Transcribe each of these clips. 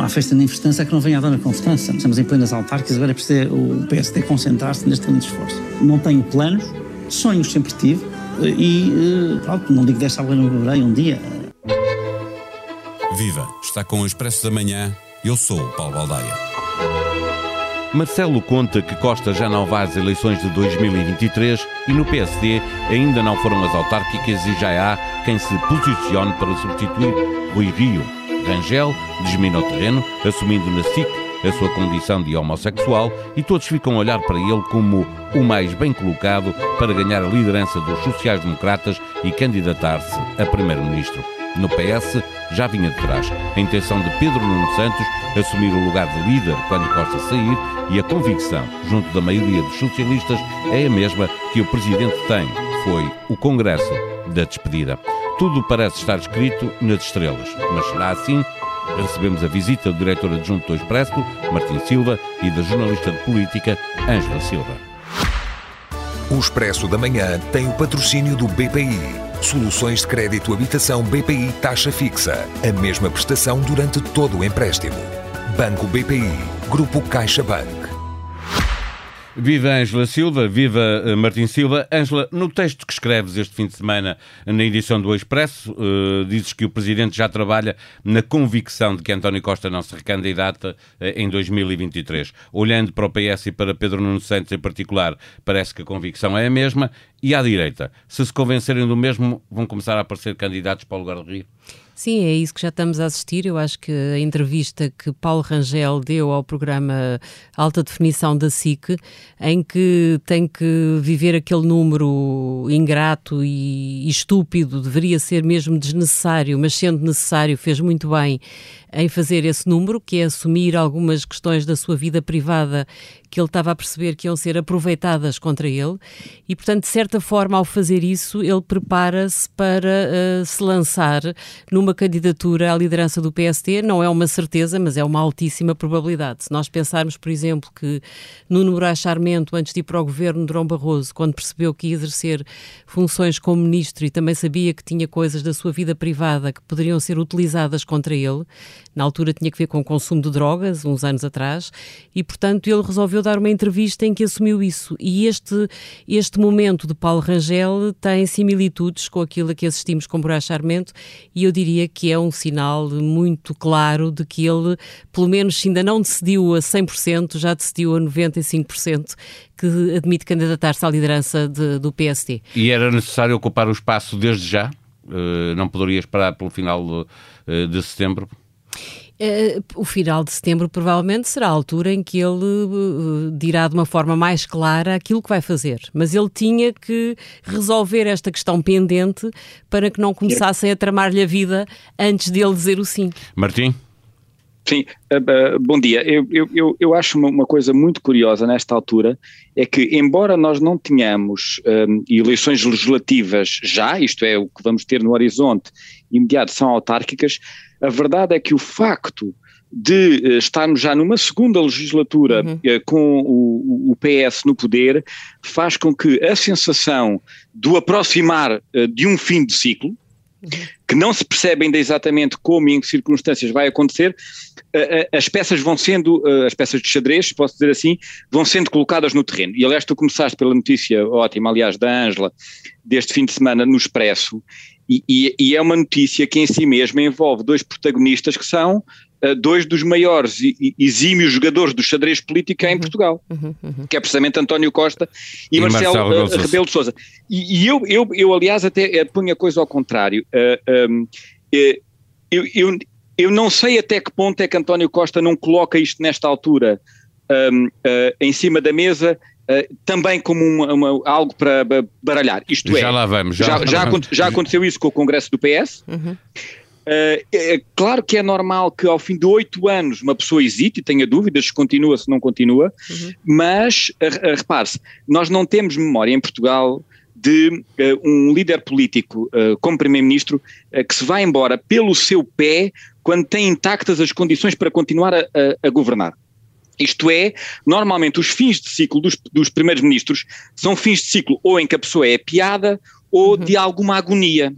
não há festa nem festança que não venha a dona com festança. Estamos em plenas autárquicas, agora é preciso o PSD concentrar-se neste grande esforço. Não tenho planos, sonhos sempre tive e, eh, pronto, não digo desta algo não um dia. Viva! Está com o Expresso da Manhã. Eu sou o Paulo Baldaia. Marcelo conta que Costa já não vai às eleições de 2023 e no PSD ainda não foram as autárquicas e já há quem se posicione para substituir Rui Rio. Rangel desmina o terreno, assumindo na SIC a sua condição de homossexual e todos ficam a olhar para ele como o mais bem colocado para ganhar a liderança dos sociais-democratas e candidatar-se a primeiro-ministro. No PS já vinha de trás a intenção de Pedro Nuno Santos assumir o lugar de líder quando Costa sair e a convicção, junto da maioria dos socialistas, é a mesma que o presidente tem. Foi o Congresso da despedida. Tudo parece estar escrito nas estrelas, mas será assim? Recebemos a visita do diretor adjunto do Expresso, Martim Silva, e da jornalista de política, Ângela Silva. O Expresso da Manhã tem o patrocínio do BPI. Soluções de crédito habitação BPI taxa fixa. A mesma prestação durante todo o empréstimo. Banco BPI. Grupo CaixaBank. Viva Ângela Silva, viva uh, Martim Silva. Ângela, no texto que escreves este fim de semana na edição do Expresso, uh, dizes que o Presidente já trabalha na convicção de que António Costa não se recandidata uh, em 2023. Olhando para o PS e para Pedro Nuno Santos em particular, parece que a convicção é a mesma. E à direita, se se convencerem do mesmo, vão começar a aparecer candidatos para o lugar de Rio? Sim, é isso que já estamos a assistir. Eu acho que a entrevista que Paulo Rangel deu ao programa Alta Definição da SIC, em que tem que viver aquele número ingrato e, estúpido, deveria ser mesmo desnecessário, mas sendo necessário, fez muito bem em fazer esse número, que é assumir algumas questões da sua vida privada que ele estava a perceber que iam ser aproveitadas contra ele, e portanto, de certa forma, ao fazer isso, ele prepara-se para uh, se lançar numa candidatura à liderança do PST. Não é uma certeza, mas é uma altíssima probabilidade. Se nós pensarmos, por exemplo, que Nuno Moraes Charmento, antes de ir para o governo de Durão Barroso, quando percebeu que ia exercer funções como ministro e também sabia que tinha coisas da sua vida privada que poderiam ser utilizadas contra ele, na altura tinha que ver com o consumo de drogas, uns anos atrás, e portanto ele resolveu dar uma entrevista em que assumiu isso. E este, este momento de Paulo Rangel tem similitudes com aquilo a que assistimos com Moraes Charmento, e eu diria que é um sinal muito claro de que ele, pelo menos ainda não decidiu a 100%, já decidiu a 95% que admite candidatar-se à liderança de, do PST. E era necessário ocupar o espaço desde já? Uh, não poderia esperar pelo final de, uh, de setembro? Uh, o final de setembro provavelmente será a altura em que ele uh, dirá de uma forma mais clara aquilo que vai fazer. Mas ele tinha que resolver esta questão pendente para que não começassem a tramar-lhe a vida antes de ele dizer o sim. Martim? Sim, uh, bom dia. Eu, eu, eu acho uma, uma, coisa muito curiosa nesta altura, é que embora nós não tenhamos um, eleições legislativas já, isto é, o que vamos ter no horizonte imediato são autárquicas, a verdade é que o facto de uh, estarmos já numa segunda legislatura uhum. uh, com o, o, PS no poder faz com que a sensação do aproximar uh, de um fim de ciclo, uhum. que não se percebe ainda exatamente como e em que circunstâncias vai acontecer, as peças vão sendo, as peças de xadrez, posso dizer assim, vão sendo colocadas no terreno. E aliás, tu começaste pela notícia ótima, aliás, da Ângela, deste fim de semana no Expresso, e, e, e, é uma notícia que em si mesma envolve dois protagonistas que são uh, dois dos maiores e, exímios jogadores do xadrez político em uhum. Portugal, uhum, uhum. que é precisamente António Costa e, e Marcelo, Marcelo uh, Rebelo de Sousa. E, eu, eu, eu, aliás, até ponho a coisa ao contrário. Uh, um, eu, eu, eu não sei até que ponto é que António Costa não coloca isto nesta altura um, em cima da mesa eh, também como uma, uma, algo para baralhar. Isto já é, lá vamos, já, já, já, vamos. já aconteceu isso com o Congresso do PS. Uhum. Uh, é, claro que é normal que ao fim de oito anos uma pessoa hesite e tenha dúvidas se continua, se não continua, uhum. mas uh, repare-se, nós não temos memória em Portugal de uh, um líder político como primeiro-ministro que se vai embora pelo seu pé quando tem intactas as condições para continuar a, a, a governar. Isto é, normalmente os fins de ciclo dos, dos primeiros ministros são fins de ciclo ou em que a pessoa é piada ou uhum. de alguma agonia.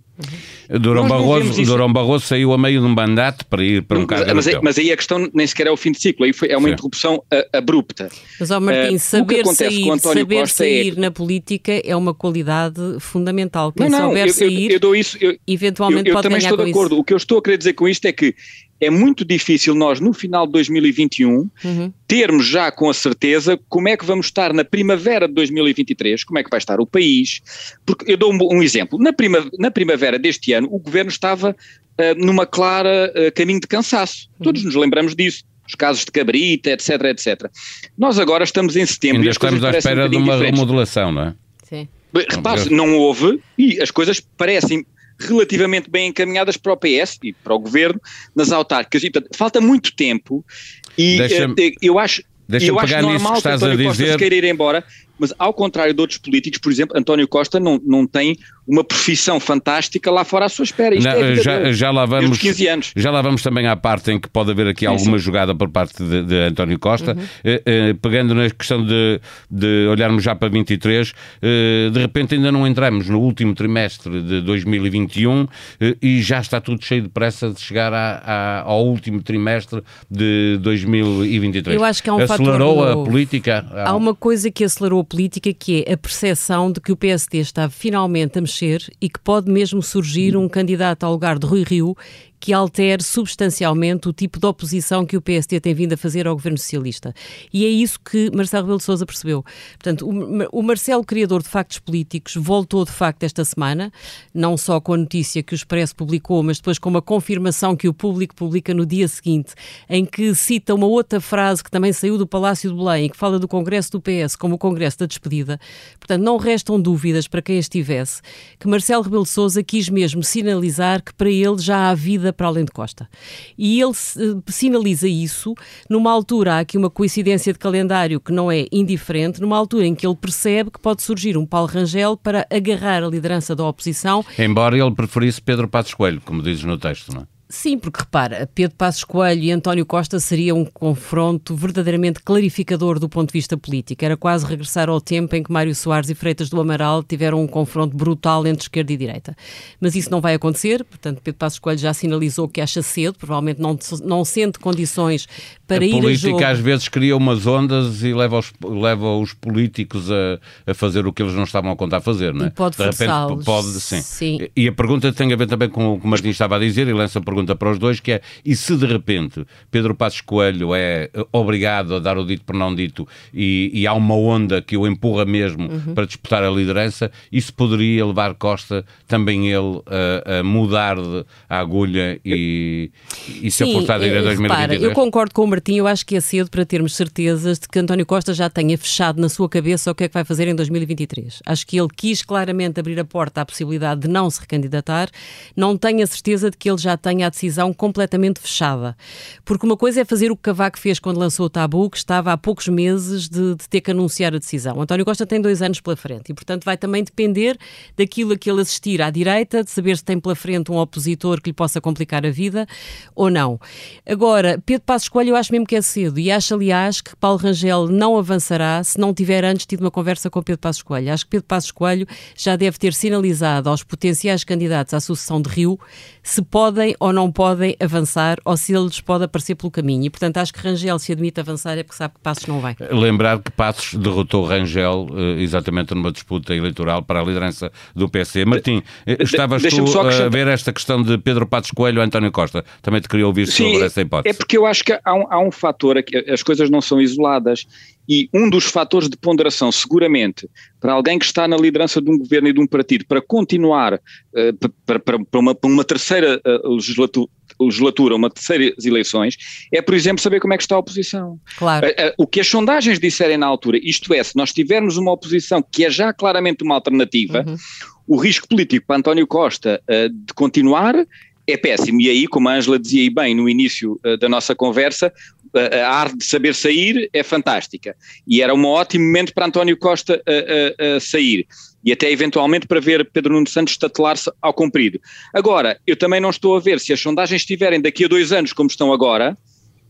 Durão Barroso, Durão Barroso saiu a meio de um mandato para ir para um cargo mas, mas aí a questão nem sequer é o fim de ciclo, aí foi, é uma Sim. interrupção uh, abrupta. Mas, ó Martim, uh, saber sair, saber Costa sair é... na política é uma qualidade fundamental. Quem não, não, souber eu, sair, eu, eu dou isso, eu, eventualmente eu, pode eu também estou de acordo. Isso. O que eu estou a querer dizer com isto é que é muito difícil nós, no final de 2021, uhum. termos já com a certeza como é que vamos estar na primavera de 2023, como é que vai estar o país. Porque eu dou um, um exemplo. Na, prima, na primavera deste ano, o governo estava uh, numa clara uh, caminho de cansaço. Uhum. Todos nos lembramos disso os casos de cabrita, etc, etc. Nós agora estamos em setembro. Ainda estamos à espera um de uma remodelação, não é? Sim. Repare, não houve e as coisas parecem relativamente bem encaminhadas para o PS e para o governo nas autárquicas. E, portanto, falta muito tempo e uh, eu acho, eu acho normal que, que António Costa dizer... se queira ir embora, mas ao contrário de outros políticos, por exemplo, António Costa não, não tem uma profissão fantástica lá fora à sua espera. Isto não, é já, já, lá vamos, 15 anos. Já lá vamos também à parte em que pode haver aqui alguma sim. jogada por parte de, de António Costa. Uhum. Eh, eh, pegando na questão de, de olharmos já para 23, eh, de repente ainda não entramos no último trimestre de 2021 eh, e já está tudo cheio de pressa de chegar a, a, ao último trimestre de 2023. Eu acho que há um Acelerou fator a política? Há uma coisa que acelerou a política que é a percepção de que o PSD está finalmente a mexer e que pode mesmo surgir um candidato ao lugar de Rui Rio que altere substancialmente o tipo de oposição que o PSD tem vindo a fazer ao governo socialista. E é isso que Marcelo Rebelo de Sousa percebeu. Portanto, o, Marcelo, criador de factos políticos, voltou de facto esta semana, não só com a notícia que o Expresso publicou, mas depois com uma confirmação que o público publica no dia seguinte, em que cita uma outra frase que também saiu do Palácio de Belém, que fala do Congresso do PS como o Congresso da despedida. Portanto, não restam dúvidas para quem estivesse que Marcelo Rebelo de Sousa quis mesmo sinalizar que para ele já há vida para além de Costa. E ele sinaliza isso numa altura, há aqui uma coincidência de calendário que não é indiferente, numa altura em que ele percebe que pode surgir um Paulo Rangel para agarrar a liderança da oposição. Embora ele preferisse Pedro Passos Coelho, como dizes no texto, não é? Sim, porque repara, Pedro Passos Coelho e António Costa seria um confronto verdadeiramente clarificador do ponto de vista político. Era quase regressar ao tempo em que Mário Soares e Freitas do Amaral tiveram um confronto brutal entre esquerda e direita. Mas isso não vai acontecer, portanto, Pedro Passos Coelho já sinalizou que acha cedo, provavelmente não, não sente condições para a ir a política jogo. às vezes cria umas ondas e leva os, leva os políticos a, a fazer o que eles não estavam a contar fazer, não é? E pode De repente pode, sim. sim. E a pergunta tem a ver também com o que o Martins estava a dizer e lança a pergunta para os dois, que é, e se de repente Pedro Passos Coelho é obrigado a dar o dito por não dito e, e há uma onda que o empurra mesmo uhum. para disputar a liderança, isso poderia levar Costa, também ele, a, a mudar de, a agulha e, e se apostar a ir a 2023? Repara, eu concordo com o Martim, eu acho que é cedo para termos certezas de que António Costa já tenha fechado na sua cabeça o que é que vai fazer em 2023. Acho que ele quis claramente abrir a porta à possibilidade de não se recandidatar, não tenho a certeza de que ele já tenha decisão completamente fechada. Porque uma coisa é fazer o que Cavaco fez quando lançou o tabu, que estava há poucos meses de, de ter que anunciar a decisão. António Costa tem dois anos pela frente e, portanto, vai também depender daquilo a que ele assistir à direita, de saber se tem pela frente um opositor que lhe possa complicar a vida ou não. Agora, Pedro Passos Coelho eu acho mesmo que é cedo e acho, aliás, que Paulo Rangel não avançará se não tiver antes tido uma conversa com Pedro Passos Coelho. Acho que Pedro Passos Coelho já deve ter sinalizado aos potenciais candidatos à sucessão de Rio se podem ou não podem avançar ou se eles podem aparecer pelo caminho. E, portanto, acho que Rangel se admite avançar é porque sabe que Passos não vai. Lembrar que Passos derrotou Rangel uh, exatamente numa disputa eleitoral para a liderança do PC. Martim, eh, estavas tu a ver esta questão de Pedro Passos Coelho ou António Costa. Também te queria ouvir Sim, sobre essa hipótese. É porque eu acho que há um, há um fator, as coisas não são isoladas. E um dos fatores de ponderação, seguramente, para alguém que está na liderança de um governo e de um partido, para continuar uh, para, para, para, uma, para, uma, terceira uh, legislatura, legislatura, uma terceiras eleições, é, por exemplo, saber como é que está a oposição. Claro. Uh, o que as sondagens disserem na altura, isto é, se nós tivermos uma oposição que é já claramente uma alternativa, uhum. o risco político para António Costa de continuar é péssimo. E aí, como a Ângela dizia bem no início uh, da nossa conversa, a arte de saber sair é fantástica. E era um ótimo momento para António Costa a sair. E até eventualmente para ver Pedro Nuno Santos estatelar-se ao comprido. Agora, eu também não estou a ver se as sondagens estiverem daqui a dois anos como estão agora,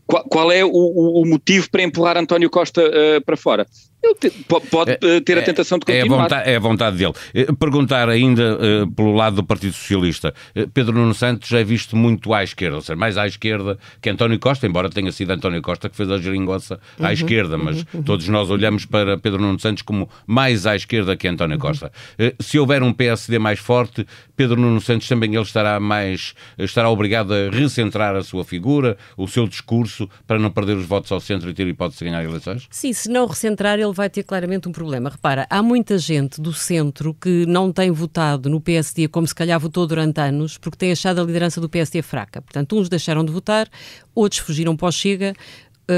qual, é o, o, motivo para empurrar António Costa uh, para fora. Ele pode é, ter a tentação de continuar. É a vontade, é a vontade dele. Eh, perguntar ainda uh, pelo lado do Partido Socialista. Uh, Pedro Nuno Santos é visto muito à esquerda, ou seja, mais à esquerda que António Costa, embora tenha sido António Costa que fez a geringonça à uhum, esquerda, mas uhum, uhum. todos nós olhamos para Pedro Nuno Santos como mais à esquerda que António uhum. Costa. Uh, se houver um PSD mais forte, Pedro Nuno Santos também ele estará mais estará obrigado a recentrar a sua figura, o seu discurso, para não perder os votos ao centro e ter hipótese de ganhar eleições? Sim, se não recentrar, ele vai ter claramente um problema. Repara, há muita gente do centro que não tem votado no PSD como se calhar votou durante anos, porque tem achado a liderança do PSD fraca. Portanto, uns deixaram de votar, outros fugiram para o Chega,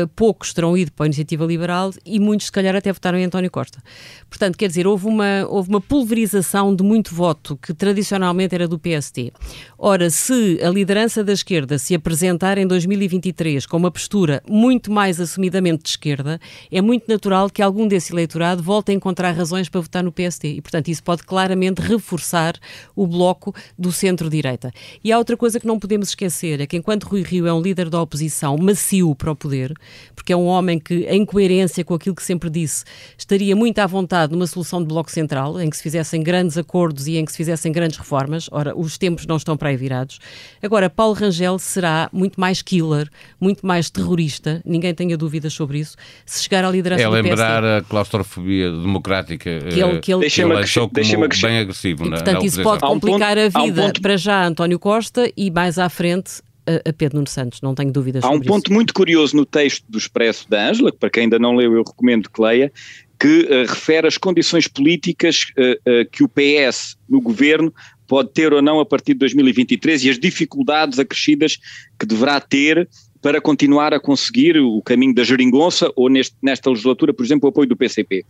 Uh, poucos terão ido para a Iniciativa Liberal e muitos, se calhar, até votaram em António Costa. Portanto, quer dizer, houve uma, houve uma pulverização de muito voto que tradicionalmente era do PSD. Ora, se a liderança da esquerda se apresentar em 2023 com uma postura muito mais assumidamente de esquerda, é muito natural que algum desse eleitorado volte a encontrar razões para votar no PSD. E, portanto, isso pode claramente reforçar o bloco do centro-direita. E há outra coisa que não podemos esquecer, é que enquanto Rui Rio é um líder da oposição macio para o poder, porque é um homem que, em coerência com aquilo que sempre disse, estaria muito à vontade numa solução de bloco central, em que se fizessem grandes acordos e em que se fizessem grandes reformas. Ora, os tempos não estão para aí virados. Agora, Paulo Rangel será muito mais killer, muito mais terrorista, ninguém tenha dúvidas sobre isso, se chegar à liderança é do PSD. É lembrar a claustrofobia democrática que ele, que ele, que ele achou como bem agressivo. E, na, portanto, na isso pode complicar um ponto, a vida um ponto... para já António Costa e mais à frente a, Pedro Nuno Santos, não tenho dúvidas Há um ponto isso. muito curioso no texto do Expresso da Ângela, que para quem ainda não leu eu recomendo que leia, que uh, refere as condições políticas uh, uh, que o PS no governo pode ter ou não a partir de 2023 e as dificuldades acrescidas que deverá ter para continuar a conseguir o caminho da geringonça ou neste, nesta legislatura, por exemplo, o apoio do PCP.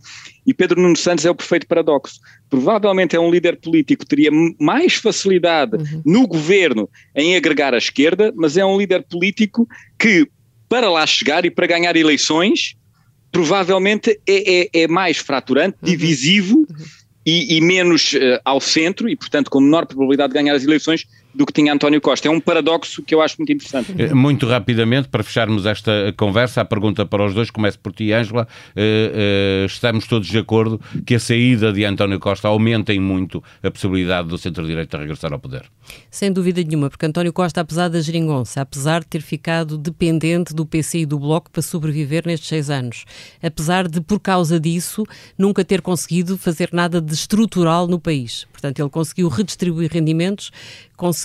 E Pedro Nuno Santos é o perfeito paradoxo. Provavelmente é um líder político que teria mais facilidade uhum. no governo em agregar a esquerda, mas é um líder político que, para lá chegar e para ganhar eleições, provavelmente é, é, é mais fraturante, uhum. divisivo uhum. E, e, menos uh, ao centro, e portanto com menor probabilidade de ganhar as eleições, do que tinha António Costa. É um paradoxo que eu acho muito interessante. Eh, muito rapidamente, para fecharmos esta conversa, a pergunta para os dois, começo por ti, Ângela. Uh, uh, estamos todos de acordo que a saída de António Costa aumenta em muito a possibilidade do centro-direita regressar ao poder? Sem dúvida nenhuma, porque António Costa, apesar da geringonça, apesar de ter ficado dependente do PC e do Bloco para sobreviver nestes seis anos, apesar de, por causa disso, nunca ter conseguido fazer nada de estrutural no país. Portanto, ele conseguiu redistribuir rendimentos, conseguiu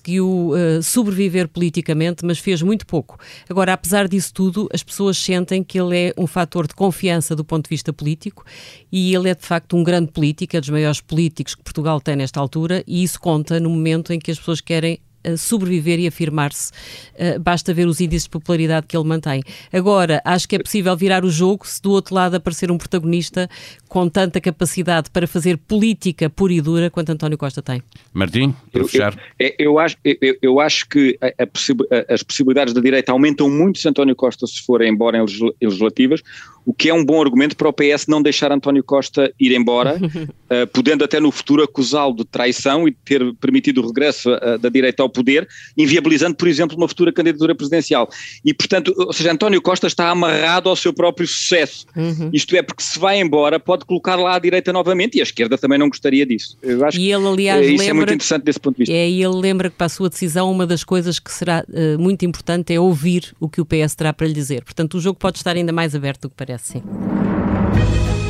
uh, sobreviver politicamente, mas fez muito pouco. Agora, apesar disso tudo, as pessoas sentem que ele é um fator de confiança do ponto de vista político e ele é de facto um grande político, é dos maiores políticos que Portugal tem nesta altura e isso conta no momento em que as pessoas querem sobreviver e afirmar-se. Uh, basta ver os índices de popularidade que ele mantém. Agora, acho que é possível virar o jogo se do outro lado aparecer um protagonista com tanta capacidade para fazer política pura e dura quanto António Costa tem. Martim, para fechar. Eu, eu, eu acho, eu, eu, acho que a, a as possibilidades da direita aumentam muito se António Costa se for embora em legislativas o que é um bom argumento para o PS não deixar António Costa ir embora, uh, podendo até no futuro acusá-lo de traição e ter permitido o regresso uh, da direita ao poder, inviabilizando, por exemplo, uma futura candidatura presidencial. E, portanto, ou seja, António Costa está amarrado ao seu próprio sucesso. Uhum. Isto é, porque se vai embora, pode colocar lá a direita novamente e a esquerda também não gostaria disso. Eu acho e ele, aliás, que, uh, isso é muito interessante desse ponto de vista. É, e ele lembra que para a sua decisão uma das coisas que será muito importante é ouvir o que o PS terá para lhe dizer. Portanto, o jogo pode estar ainda mais aberto do que parece.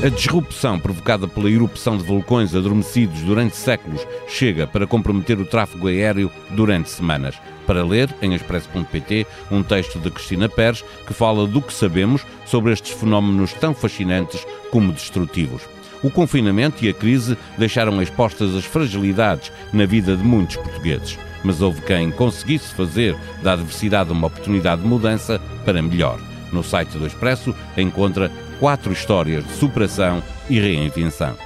A disrupção provocada pela erupção de vulcões adormecidos durante séculos chega para comprometer o tráfego aéreo durante semanas. Para ler, em expresso.pt, um texto de Cristina Pérez que fala do que sabemos sobre estes fenómenos tão fascinantes como destrutivos. O confinamento e a crise deixaram expostas as fragilidades na vida de muitos portugueses. Mas houve quem conseguisse fazer da adversidade uma oportunidade de mudança para melhor. No site do Expresso encontra quatro histórias de superação e reinvenção.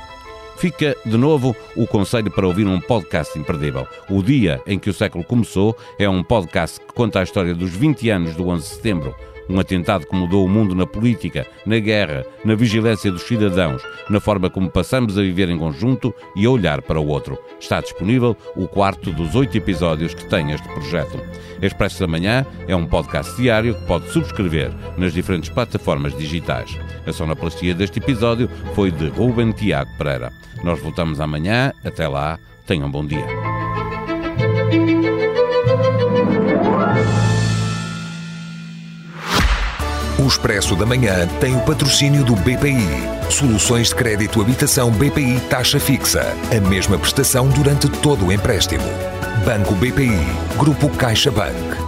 Fica de novo o conselho para ouvir um podcast imperdível. O Dia em que o Século Começou é um podcast que conta a história dos 20 anos do 11 de setembro. Um atentado que mudou o mundo na política, na guerra, na vigilância dos cidadãos, na forma como passamos a viver em conjunto e a olhar para o outro. Está disponível o quarto dos oito episódios que tem este projeto. Expresso da Manhã é um podcast diário que pode subscrever nas diferentes plataformas digitais. A sonoplastia deste episódio foi de Ruben Tiago Pereira. Nós voltamos amanhã. Até lá. Tenham um bom dia. O Expresso da Manhã tem o patrocínio do BPI. Soluções de crédito habitação BPI taxa fixa. A mesma prestação durante todo o empréstimo. Banco BPI. Grupo CaixaBank.